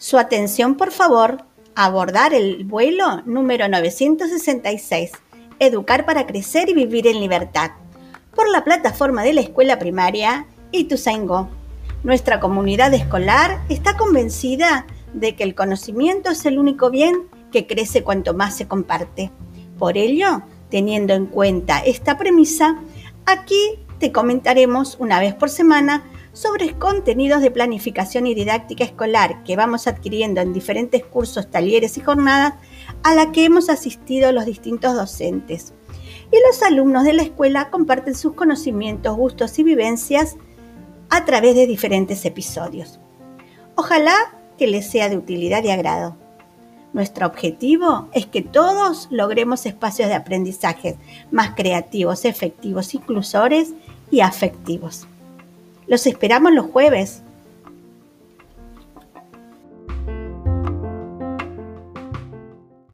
Su atención, por favor, abordar el vuelo número 966, Educar para Crecer y Vivir en Libertad, por la plataforma de la escuela primaria Ituzaingó. Nuestra comunidad escolar está convencida de que el conocimiento es el único bien que crece cuanto más se comparte. Por ello, teniendo en cuenta esta premisa, aquí te comentaremos una vez por semana sobre contenidos de planificación y didáctica escolar que vamos adquiriendo en diferentes cursos, talleres y jornadas a la que hemos asistido los distintos docentes. Y los alumnos de la escuela comparten sus conocimientos, gustos y vivencias a través de diferentes episodios. Ojalá que les sea de utilidad y agrado. Nuestro objetivo es que todos logremos espacios de aprendizaje más creativos, efectivos, inclusores y afectivos. Los esperamos los jueves